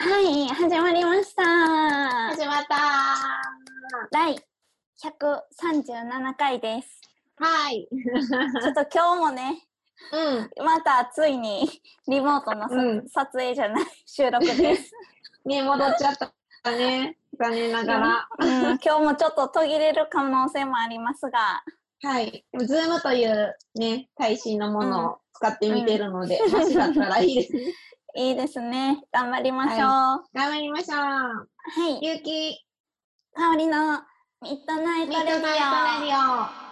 はい、始まりました。始まった第137回です。はい。ちょっと今日もね、うん。またついにリモートのさ、うん撮影じゃない、収録です。ね戻っちゃったね。残念ながら。うん、今日もちょっと途切れる可能性もありますが、はい。ズームというね、最新のものを使ってみてるので、もしだったらいいですね。いいですね。頑張りましょう。頑張りましょう。はい。ゆうき、香りの Midnight Radio。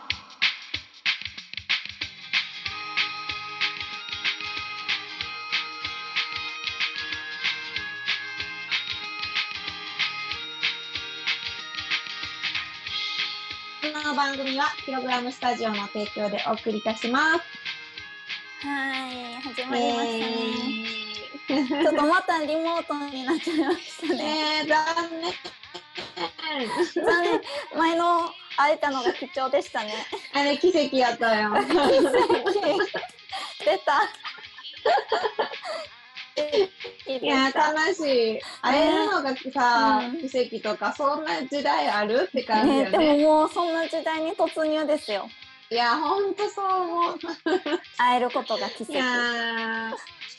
この番組はキログラムスタジオの提供でお送りいたします。オ。はい、始まりましたね。ねちょっとまたリモートになっちゃいましたね。ねえ、残念。残念。前の会えたのが貴重でしたね。あれ奇跡やったよ。出た。いや、悲しい。会えるのがさ、うん奇跡とか、そんな時代あるって感じね、ね。ももうそんな時代に突入ですよ。いや、ほんとそう思う。会えることが奇跡。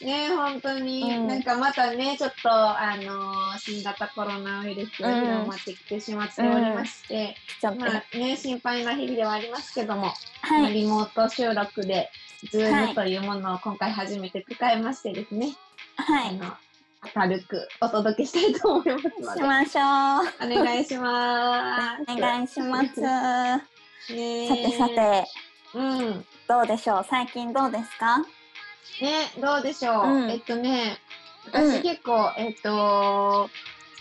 ね本当に、うんなんかまたね、ちょっと、あのー新型コロナウイルスが広まってきてしまっておりまして、ちょっと、まあね、心配な日々ではありますけども、まはい。あリモート収録で、ズはいームというものを今回初めて使いましてですね、はい。明るくお届けしたいと思いますので、しましょう。お願いします。お願いします。さねてさ。て、うん。どうでしょう？最近どうですか？ね、どうでしょう？うんえっとね、うん私結構、えっと、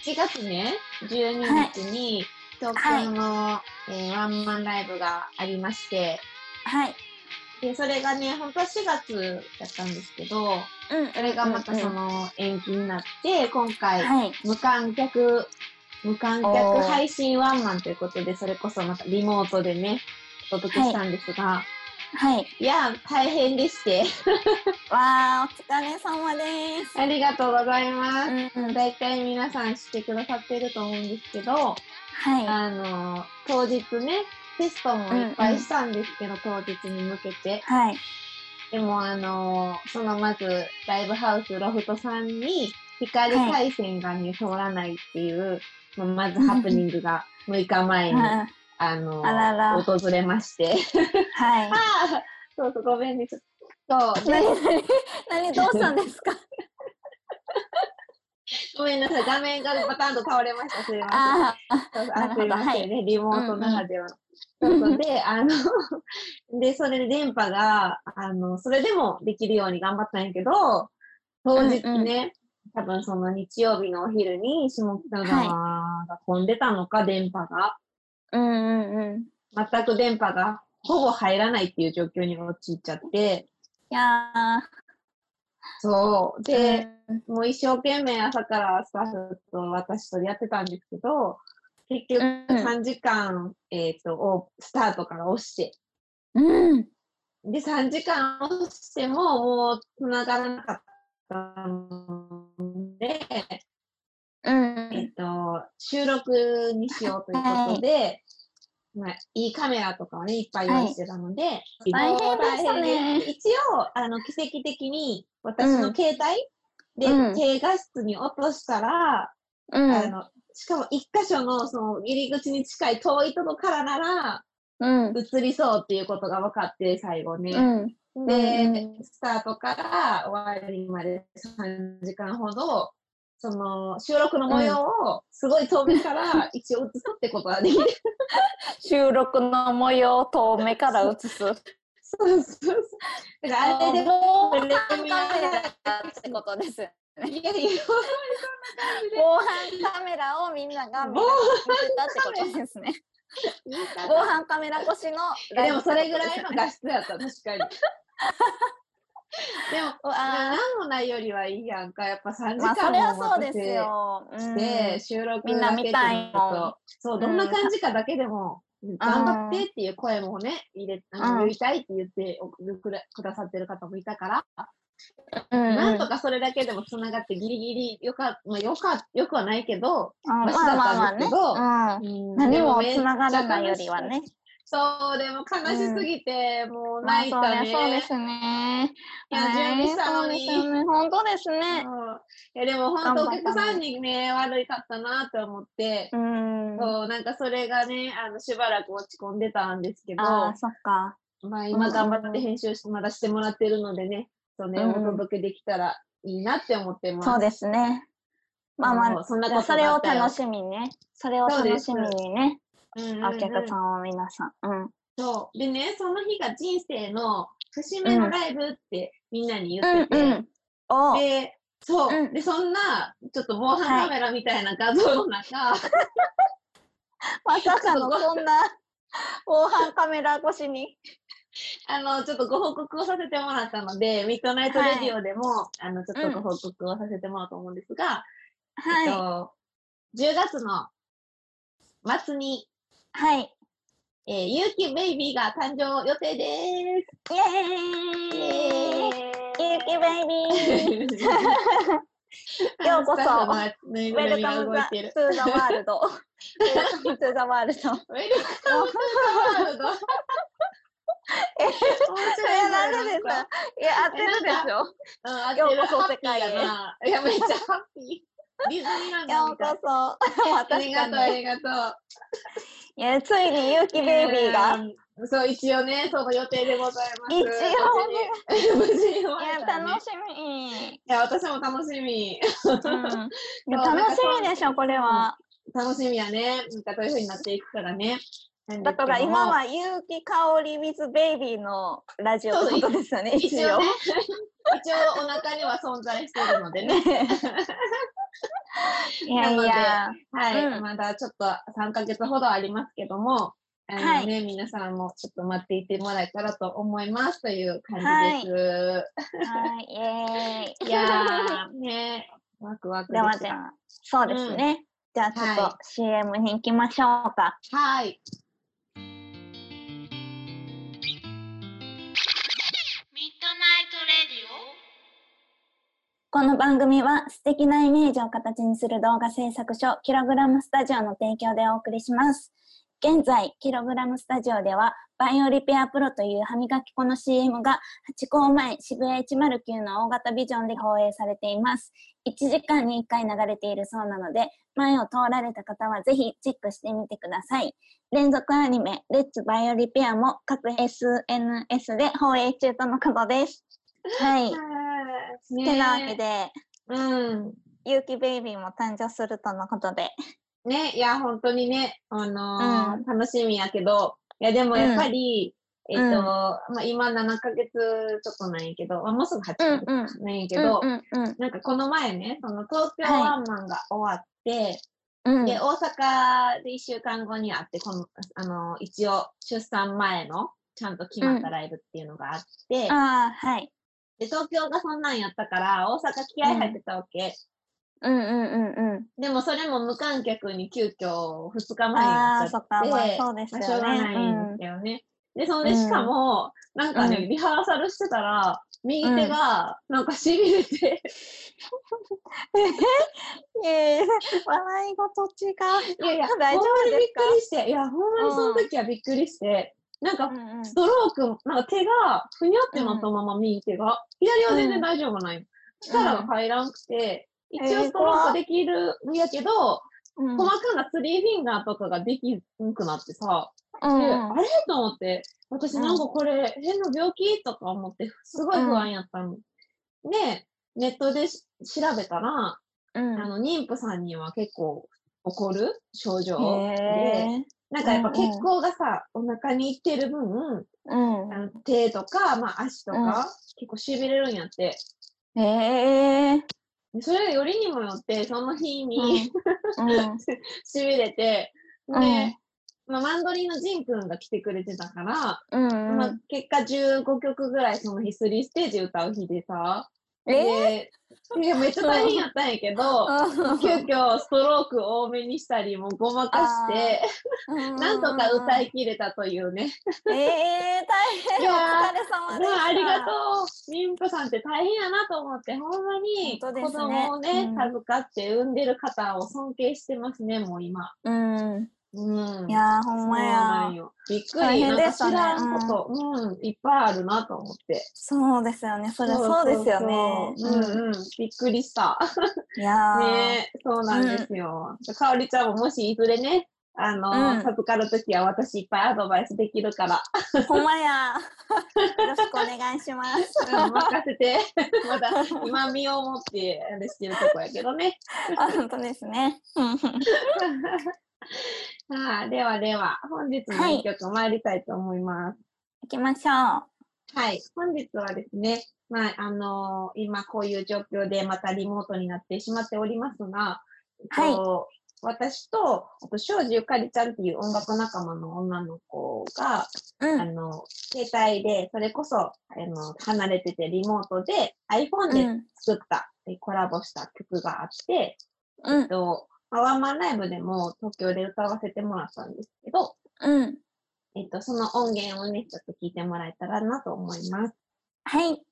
7月ね、12日に東京の、えーワンマンライブがありまして、はい。で、それがね、本当は4月だったんですけど、うん。それがまたその延期になって、今回、はい。無観客、無観客配信ワンマンということで、それこそまたリモートでね、お届けしたんですが、はい。い、や、大変でして、わー、お疲れ様です。ありがとうございます。うん。大体皆さん知ってくださってると思うんですけど、はい。あの、当日ね、テストもいっぱいしたんですけど、当日に向けて。はい。でも、あの、そのまず、ライブハウスロフトさんに、光回線がね、通らないっていう、まあまずハプニングが6日前に、うんあの、あらら訪れまして。はい。ああそうそう、ごめんね、ちょっと。何、何、何、どうしたんですか？ごめんなさい、画面がバタンと倒れました。すいません。あすいませんね、リモートならではの。そうそうで、あの、で、それで電波が、あの、それでもできるように頑張ったんやけど、当日ね、多分その日曜日のお昼に下北沢が飛んでたのか、電波が。あ。うんうんうん。い全く電波がほぼ入らないっていう状況に陥っちゃって、やそう。ー。で、うんもう一生懸命朝からスタッフと私とでやってたんですけど、結局うん3時間、えっ、と、をスタートから押して、うん。で、3時間押してももう繋がらなかったので、うん。えっ、と、収録にしようということで、まあ、いいカメラとかをね、いっぱい用意してたので、大変でしたね一応、あの、奇跡的に私の携帯で、うん低画質に落としたら、うん。あの、しかも一箇所のその入り口に近い遠いとこからならうん。映りそうっていうことが分かって、最後ね。うん。で、うんスタートから終わりまで3時間ほど、その収録の模様をすごい遠目から一応映すってことができる。収録の模様を遠目から映す。そうそうそう。だからあれで、もってことです。いやいや、防犯カメラをみんなが見てたってことですね。防犯カメラ越しのでもそれぐらいの画質やった、確かに。でも、あ何もないよりはいいやんか。やっぱ3時間もそうですよ。うんして、収録だけでと、そう、どんな感じかだけでも、頑張ってっていう声もね、入れ、言いたいって言っておくださってる方もいたから、うんなんとかそれだけでもつながってギリギリよか,、まあ、よかよくはないけど、あまあまあまあね。んですけどうん。うん何もつながらないよりはね。そう、でも悲しすぎて、もうまあ泣いたね。そうね、そうですね。いや準備したのにね。本当ですね。そういやでも本当お客さんにね、悪いかったなと思って、うん。そう、なんかそれがね、あの、しばらく落ち込んでたんですけど、ああ、そっか。まあ今頑張って編集してまだしてもらってるのでね、そうね、うんお届けできたらいいなって思ってます。そうですね。まあまあ、そんなことそれを楽しみにね。それを楽しみにね。うんうんうんお客さんを皆さん。うん。そう。でね、その日が人生の節目のライブってみんなに言ってて、うんうん。おうで、そう、うんで、そんな、ちょっと防犯カメラみたいな画像の中、まさかのそんな防犯カメラ越しに。あの、ちょっとご報告をさせてもらったので、ミッドナイトレディオでも、あの、ちょっとご報告をさせてもらおうと思うんですが、えっはと、10月の末に、い。はい。えー、ゆうきベイビーが誕生予定です。イエーイゆうきベイビー ようこそウェルカム。トゥザワールド。ウェルカムトゥザワールド。ウェルカムトゥザワールド。面それななんでですか？いや、合ってるでしょうん、ようる。こそ世界へ。いや、めっちゃハッピー。ディズニーランようこ。そ。まありがとう、あに。りがといや、ついにゆうきう。ベイビーが。うん。そう、一応ね、その予定でございます。一応無事に。無事に終わいや、れたね楽しみ。いや、私も楽しみ。うん。いや楽しみでしょ、これは。楽しみやね。なんかどういう風になっていくからね。だから今ははゆうきかおり with ベイビーのラジオってことですよね、一応一応ね。、一応お腹には存在してるのでね。いやいや。はい、うんまだちょっと3ヶ月ほどありますけども、あのはいね、皆さんもちょっと待っていてもらえたらと思いますという感じです。はい、イエーイ。い、やー、ね、ワクワクでした。そうですね。じゃあちょっはと CM に行きましょうか。はい。この番組は素敵なイメージを形にする動画制作所キログラムスタジオの提供でお送りします。現在、キログラムスタジオでは、バイオリペアプロという歯磨き粉の CM が、ハチ公前渋谷109の大型ビジョンで放映されています。1時間に1回流れているそうなので、前を通られた方はぜひチェックしてみてください。連続アニメ、レッツバイオリペアも各 SNS で放映中とのことです。はい。ねてなわけで、うん。ゆうきベイビーも誕生するとのことで。ね、いや、本当にね、あのーうん。楽しみやけど、いや、でもやっぱり、えっと、うん。まあ、今7ヶ月ちょっとなんやけど、まあ、もうすぐ8ヶうんうん。月なんやけど、うんうんなんかこの前ね、その東京ワンマンが終わって、うん。で、大阪で1週間後にあって、この、あの、で、東京がそんなんやったから、大阪気合入ってたわけ。うんうんうんうん。でもそれも無観客に急遽2日前にっちゃっそっか、まあて、そうですまあしょうよね。がないんだよね。で、そんでしかも、なんかね、うんリハーサルしてたら、右手がなんかしびれて、うん、ええ笑い事違う。いやいや、大丈夫ほんまにびっですかくりして、いや、ほんまにその時はびっくりして、なんかストローク、なんか手がふにゃってなったまま右手が、左は全然大丈夫ない。力が入らんくて、一応ストロークできるんやけど、うん。細かなスリーフィンガーとかができんくなってさ、あれ？と思って、私なんかこれ変な病気？とか思って、すごい不安やったの。で、ネットでし調べたら、うん。あの、妊婦さんには結構起こる症状で、へなんかやっぱうんうん血行がさ、お腹にいってる分、え。うん。あの手とか、まあ足とか、うん結構痺れるんやって。へえ。でそれがよりにもよって、その日に、うん。痺れて、うんで、まあ、マンドリーのジンくんが来てくれてたから、うん。まあ、結果15曲ぐらいその日3ステージ歌う日でさ、で、いやめっちゃ大変やったんやけど、急遽ストローク多めにしたり、もうごまかして、なんとか歌い切れたというね。ええー、大変。いやーお疲れ様でした。まあ、ありがとう。みんこさんって大変やなと思って、ほんまに子供をね、うん授かって産んでる方を尊敬してますね、もう今。うん。うん。いやー、ほんまや。よ。びっく大り。なんか知変でしたねらんこと、うん、いっぱいあるなと思って。そうですよね。そりゃそうですよね。そうんうん。びっくりした。いやー。ねそうなんですよ。かおりちゃんももしいずれね、あの、うん授かるときは私いっぱいアドバイスできるから、ほんまや。よろしくお願いします。うん任せて。まだ今身をもってあれしてるとこやけどね。あ、本当ですね。うんさあ、ではでは、本日のはい一曲参りたいと思います。行きましょう。はい、本日はですね、まあ、あの今こういう状況でまたリモートになってしまっておりますが、えっと私と、あと、庄司ゆかりちゃんっていう音楽仲間の女の子が、うん。あの、携帯で、それこそ、あの、離れててリモートで iPhone でうん。作った、えコラボした曲があって、うんえっ。と、まあワンマンライブでも東京で歌わせてもらったんですけど、うん。えっと、その音源をね、ちょっと聞いてもらえたらなと思います。はい。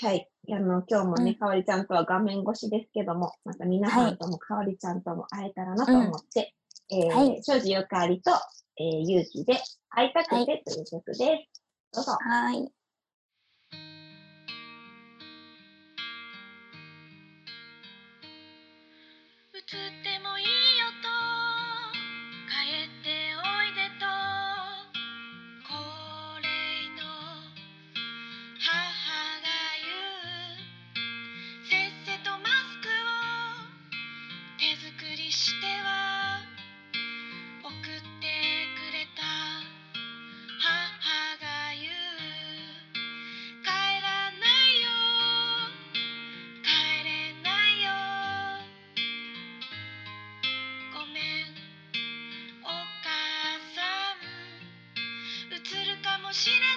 はい。あの、今日もね、うんかおりちゃんとは画面越しですけども、また皆さんともかおりちゃんとも会えたらなと思って、えーはい庄司ゆかりと、えー、ゆうきで、会いたくてという曲です。どうぞ。はい。映ってしれ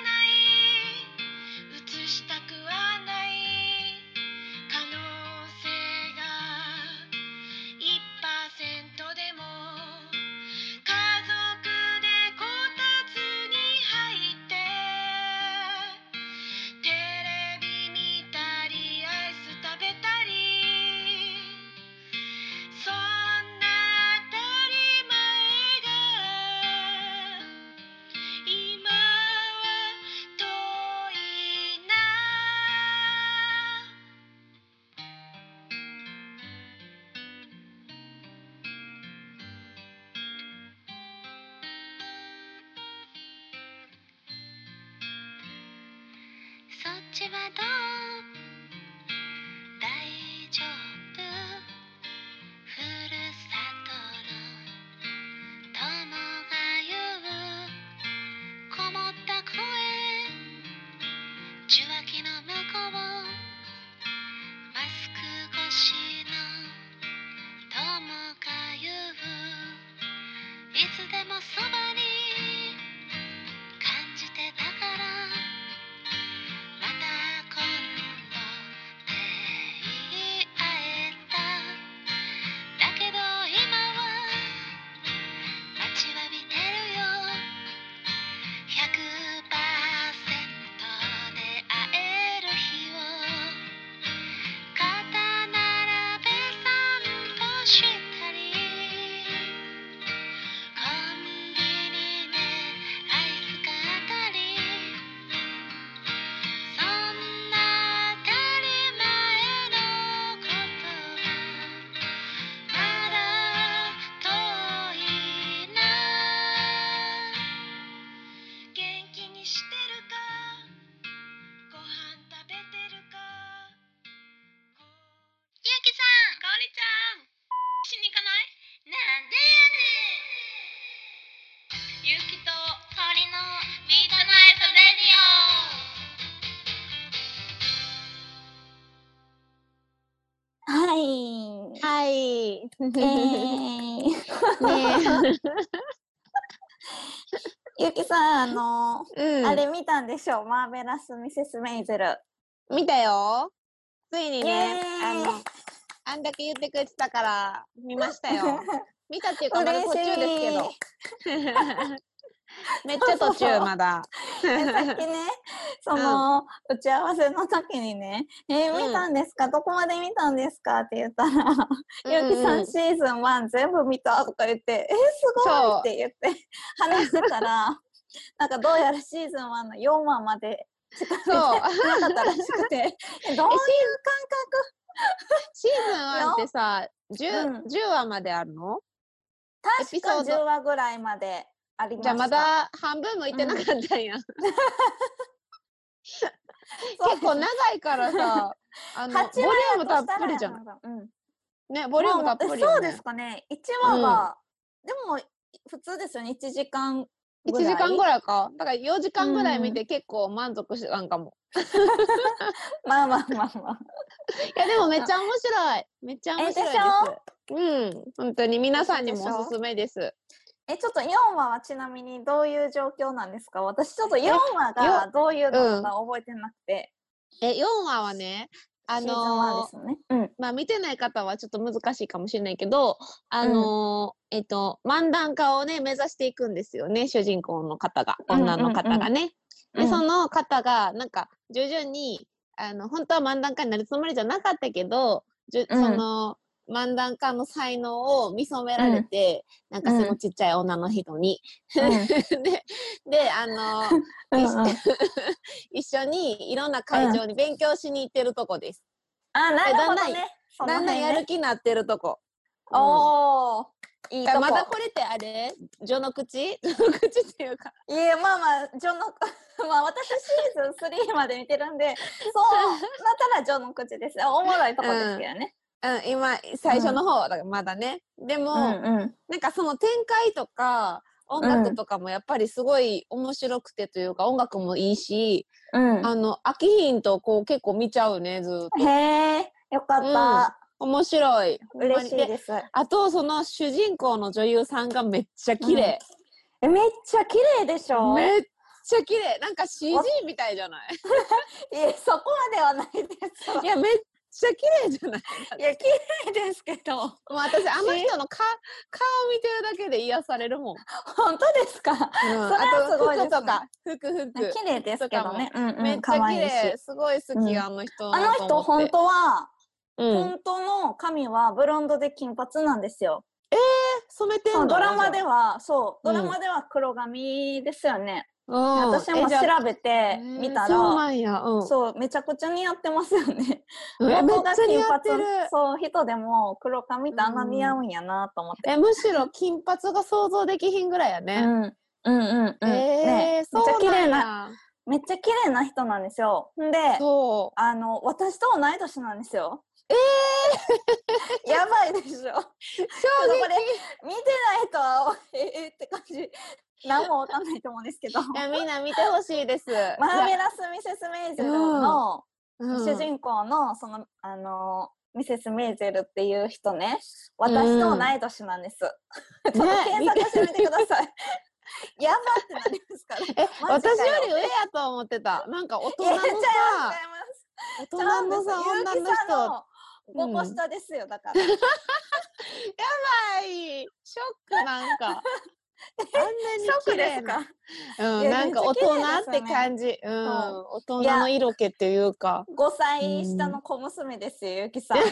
そっちはどうえー、ね ゆきさん、あの、うん。あれ見たんでしょ？マーベラス・ミセス・メイゼル。見たよ。ついにイねあのあんだけ言ってくれてたから見ましたよ。見たっていうかまだ途中ですけど めっちゃ途中まだ。えさっきね、その、打ち合わせの時にね、えーうん。見たんですか、どこまで見たんですか？って言ったら、ゆうきさんシーズン1全部見たとか言って、えー、すごい！って言って話してたら、なんかどうやらシーズン1の4話までしか見てそう。なかったらしくて、えどういうシーズン1ってさ 10,、うん。10話まであるの？感覚確かエピソード？10話ぐらいまでありました。じゃあまだ半分もいってなかったんや、そう 結構長いからさあのボリ8ュ話ームたっぷりじゃん。ん。うん。ねボリュームたっぷりね、そうですかね。1話が、でも普通ですよね。1時間1ぐらい。時間ぐらいか。だから4時間ぐらい見うて結構満足してたんかも、まあまあまあまあ。いやでもめっちゃ面白い。めっちゃ面白いです。えうん。本当に皆さんにもおすすめですえ、ちょっと4話はちなみにどういう状況なんですか？私ちょっと4話がどういうのか覚えてなくて。え4話はねあシーズン1の。まあ見てない方はちょっと難しいかもしれないけど、あのーえっと、漫談家をね、目指していくんですよね、主人公の方が、うんうんうん。女の方がね。で、うん。その方が、なんか、徐々に、あの、本当は漫談家になるつもりじゃなかったけど、じゅうん。その、漫談家の才能を見初められて、なんかそのちっちゃい女の人に。で、で、あのーうんうん 一緒にいろんな会場に勉強しに行ってるとこです。あ、なるほだんだんどね。そのだんだんやる気になってるとこ。うんおー。いいとこ。だまだこれってあれ？序の口？序の口っていうか。いや、まあまあ、ジョの、まあ私シーズン3まで見てるんで、そうなったらジョの口です。おもろいとこですけどね。うん、今、最初の方、だからまだね。でも、うんなんかその展開とか、音楽とかもやっぱりすごい面白くてというか、音楽もいいし、うん。あの、飽きひんとこう結構見ちゃうね、ずーっと。へえ、よかった。面白い。嬉しいです。あと、その主人公の女優さんがめっちゃ綺麗。え、めっちゃ綺麗でしょ？めっちゃ綺麗。なんか CG みたいじゃない？いや、そこまではないですわ。いや、めっちゃ綺麗じゃない？いや、綺麗ですけど。もう私あの人のか顔見てるだけで癒されるもん。本当ですか？うん、あと服とか。服服。綺麗ですけどね。うんうん、めっちゃ綺麗。し。すごい好き、うん。あの人あの人、本当は、うん。本当の髪はブロンドで金髪なんですよ。染めてんの？ドラマでは、は、そう、うん。ドラマでは黒髪ですよね。うん私も調べてみたえーそうなら、んやうんそう、めちゃくちゃ似合ってますよね。が金髪そう、人でも黒髪ってあんな似合うんやなと思って。えむしろ金髪が想像できひんぐらいやうね、ん、うん、うん、うん。えねー、そうめっちゃ綺麗な、なめっちゃ綺麗な人なんですよ。んで、そうあの、私と同い年なんですよ。えー、やばいでしょ。衝 これ見てないとは、えー、って感じ。何もわかんないと思うんですけど。いやみんな見てほしいです。マーベラス・ミセス・メイゼルの、うん。主人公の、その、あの、ミセス・メイゼルっていう人ね、私と同い年なんです。ちょっと検索してみてください。やばってなりますから。え私よ。より上やと思ってた。なんか大人のさ。大人のさ女の人。5個下ですよ、だから。はい。ショックなんか あんなに綺麗なですか？うんなんか大人めって感じ、うんそ大人の色気っていうか ?5 歳下の小娘ですよ、ゆきさん。小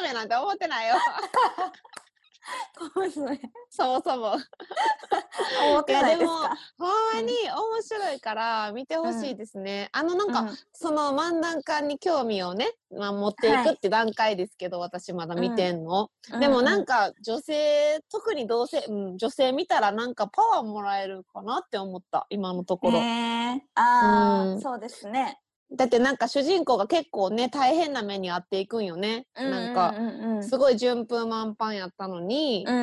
娘なんて思ってないよ。そもそも。思ってないですいやかほんまに面白いから見てほしいですね、あのなんか、うん。その漫談家に興味をね、まあ、持っていくって段階ですけど、私まだ見てんの、でもなんか、か女性特に同性、うん、女性見たらなんかパワーもらえるかなって思った。今のところ、へー。あー、うん。そうですね。だってなんか主人公が結構ね大変な目に遭っていくんよね、なんかうんうんうんすごい順風満帆やったのにう、んう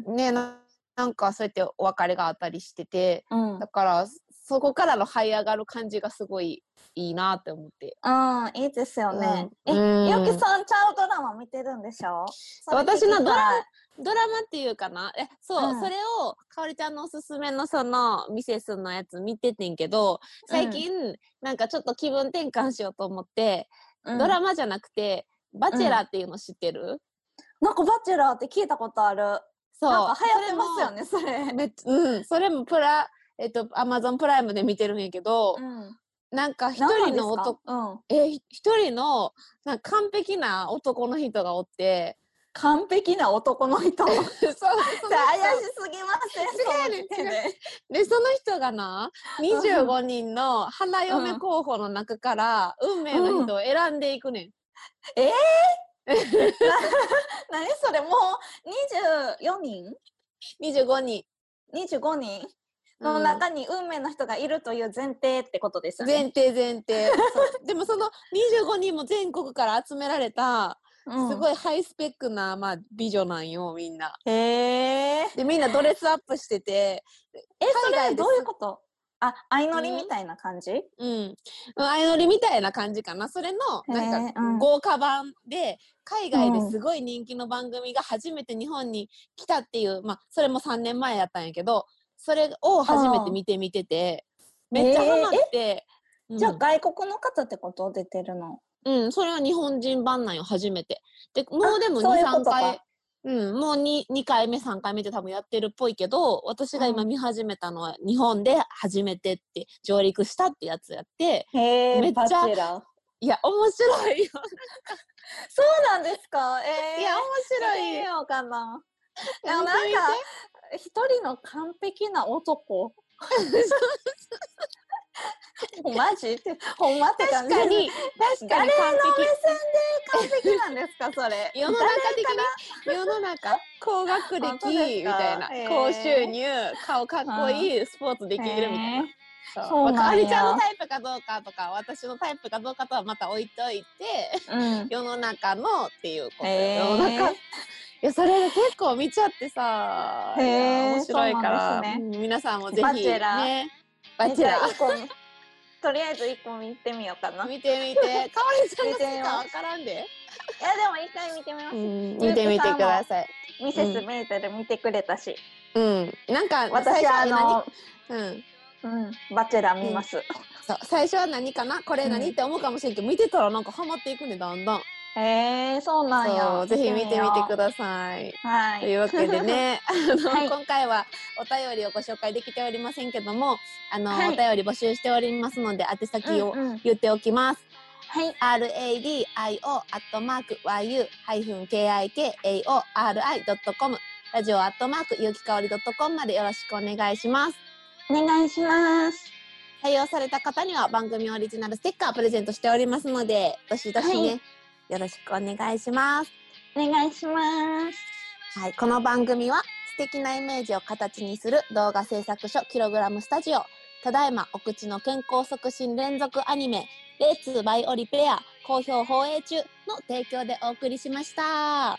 んうん。ねななんかそうやってお別れがあったりしててうん。だからそこからの這い上がる感じがすごいいいなって思って。うん、いいですよね。え、うん。ゆきさん、ちゃうドラマ見てるんでしょ？私のドラドラマっていうかな？えそう、うんそれをかおりちゃんのおすすめのそのミセスのやつ見ててんけど最近、なんかちょっと気分転換しようと思って、うんドラマじゃなくて「バチェラー」っていうの知ってる、なんかバチェラーって聞いたことある。そうなんか流行ってますよね、それ。めうんそれもプラえっとアマゾンプライムで見てるんやけど、うん。なんか一何人の男か？うん。えひ一人のなんか完璧な男の人がおって完璧な男の人。怪しすぎません、ねで。でその人がな25人の花嫁候補の中から運命の人を選んでいくねん。何それもう24人？25人 ?25 人？の中に運命の人がいるという前提ってことですよね。前提前提。でもその25人も全国から集められたうんすごいハイスペックな、まあ、美女なんよみんな。へえ。でみんなドレスアップしててえ、それどういうこと？あ、相乗りみたいな感じ？うん。相乗りみたいな感じかな。それのなんか豪華版で海外ですごい人気の番組が初めて日本に来たっていう、まあそれも3年前やったんやけどそれを初めて見てみてて。めっちゃハマって、うん。じゃあ外国の方ってこと？出てるのうん、それは日本人版なんよ、初めて。で、もうでも2、3そういうことか回、うん、もう 2, 2回目、3回目って多分やってるっぽいけど、私が今うん見始めたのは日本で初めてって上陸したってやつやって、へめっちゃ。いや、面白いよ。そうなんですか？えー、いや、面白い見ようかな。でも見てみてなんか、一人の完璧な男。マジって、ほんまって感じ。確かに、確か誰のに完目線で完璧なんですか、それ。世の中的に、世の中、高学歴？みたいな。高収入、顔かっこいい、スポーツできるみたいな。へそう。かおりちゃんのタイプかどうかとか、私のタイプかどうかとはまた置いといて、ーうん。世の中のっていうこと、世の中。いやそれ結構見ちゃってさ面白いから、ねうん皆さんもぜひねバチェラじゃあ一個見 とりあえず一個見てみようかな。ーい見てみて。かおりちゃん見てみわからんで、や、でも一回見てみます。うん、見てみてください。ミセスメーテル見てくれたし。うん。なんか私はあの、うんうん、バチェラー見ます。そう。最初は何かな？これ何、うんって思うかもしれんけど見てたらなんかハマっていくねだんだんへえ、そうなんそや。うぜひ見てみてくだださいさはい。というわけでね、あの、はい今回はお便りをご紹介できておりませんけども、あの、はいお便り募集しておりますので、宛先をうんうん言っておきます。はい。radio アットマーク yu ハイフン kikaori.com ラジオアットマーク有機香り .com までよろしくお願いします。お願いします。採用された方には番組オリジナルステッカープレゼントしておりますので、どしどしね、はいよろしくお願いします。お願いします。はい、この番組は素敵なイメージを形にする動画制作所キログラムスタジオただいまお口の健康促進連続アニメレッツバイオリペア好評放映中の提供でお送りしました。は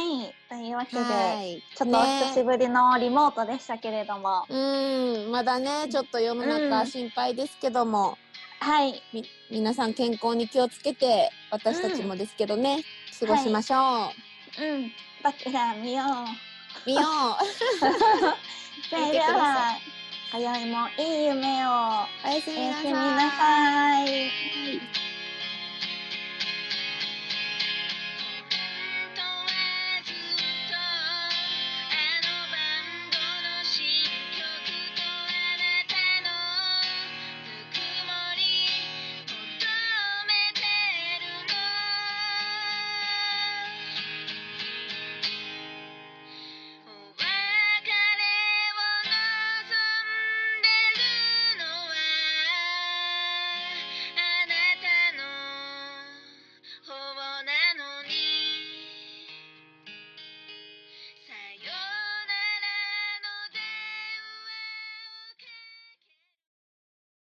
い。というわけで、はい、ちょっとお久しぶりのリモートでしたけれども、うーん、まだね、ちょっと世の中うん心配ですけども、はい。み皆さん健康に気をつけて、私たちもですけどね、過ごしましょう。うん。バチェラー見よう。見よう。それでは、今宵もいい夢を。お。やすみなさい。